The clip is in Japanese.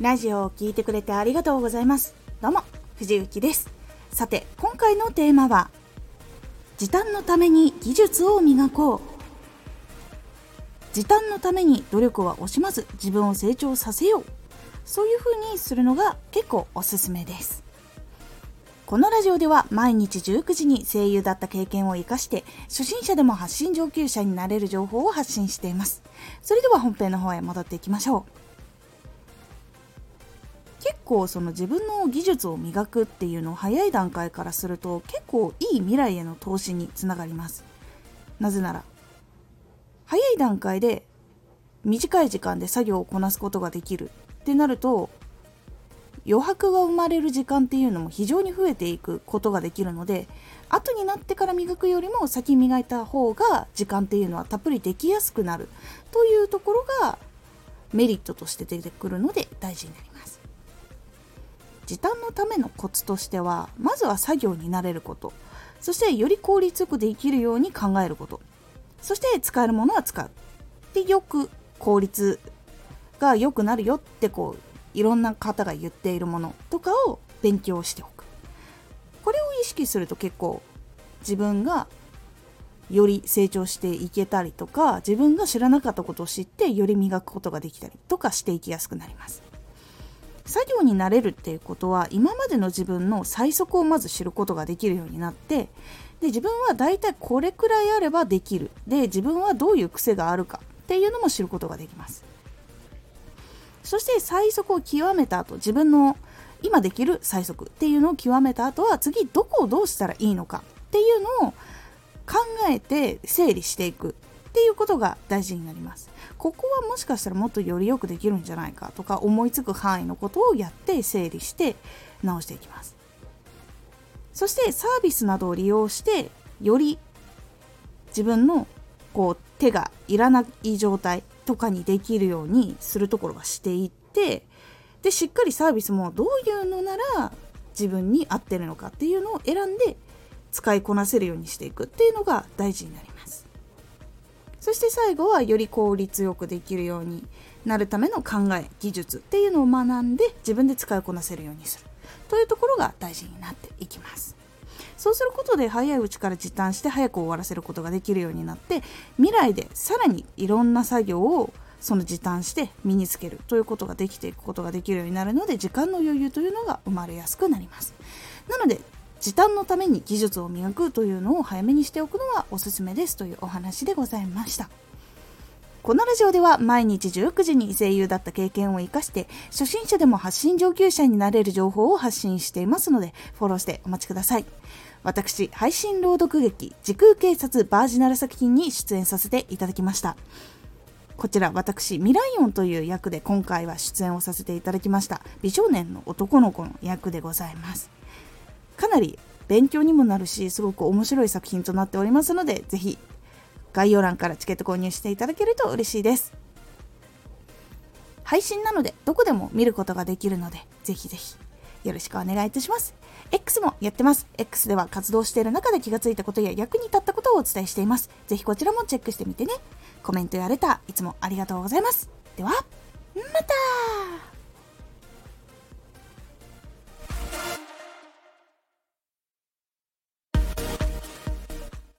ラジオを聴いてくれてありがとうございます。どうも、藤幸です。さて、今回のテーマは、時短のために技術を磨こう。時短のために努力は惜しまず自分を成長させよう。そういう風にするのが結構おすすめです。このラジオでは毎日19時に声優だった経験を活かして初心者でも発信上級者になれる情報を発信しています。それでは本編の方へ戻っていきましょう。結構その自分の技術を磨くっていうのを早い段階からすると結構いい未来への投資につながります。なぜなら早い段階で短い時間で作業をこなすことができるってなると余白が生まれる時間っていうのも非常に増えていくことができるので後になってから磨くよりも先磨いた方が時間っていうのはたっぷりできやすくなるというところがメリットとして出てくるので大事になります時短のためのコツとしてはまずは作業に慣れること。そしてより効率よくできるように考えること。そして使えるものは使う。でよく効率が良くなるよってこういろんな方が言っているものとかを勉強しておく。これを意識すると結構自分がより成長していけたりとか自分が知らなかったことを知ってより磨くことができたりとかしていきやすくなります。作業になれるっていうことは今までの自分の最速をまず知ることができるようになってで自分は大体これくらいあればできる。で自分はどういう癖があるかっていうのも知ることができます。そして最速を極めた後自分の今できる最速っていうのを極めた後は次どこをどうしたらいいのかっていうのを考えて整理していく。っていうことが大事になります。ここはもしかしたらもっとよりよくできるんじゃないかとか思いつく範囲のことをやって整理して直していきます。そしてサービスなどを利用してより自分のこう手がいらない状態とかにできるようにするところはしていってでしっかりサービスもどういうのなら自分に合ってるのかっていうのを選んで使いこなせるようにしていくっていうのが大事になります。そして最後はより効率よくできるようになるための考え技術っていうのを学んで自分で使いこなせるようにするというところが大事になっていきます。そうすることで早いうちから時短して早く終わらせることができるようになって未来でさらにいろんな作業をその時短して身につけるということができていくことができるようになるので時間の余裕というのが生まれやすくなります。なので時短のために技術を磨くというのを早めにしておくのはおすすめですというお話でございましたこのラジオでは毎日19時に声優だった経験を活かして初心者でも発信上級者になれる情報を発信していますのでフォローしてお待ちください私、配信朗読劇、時空警察バージナル作品に出演させていただきました。こちら私、ミライオンという役で今回は出演をさせていただきました。美少年の男の子の役でございます。かなり勉強にもなるし、すごく面白い作品となっておりますので、ぜひ概要欄からチケット購入していただけると嬉しいです。配信なのでどこでも見ることができるので、ぜひぜひよろしくお願いいたします。X もやってます。X では活動している中で気がついたことや役に立ったことをお伝えしています。ぜひこちらもチェックしてみてね。コメントやレター、いつもありがとうございます。では、また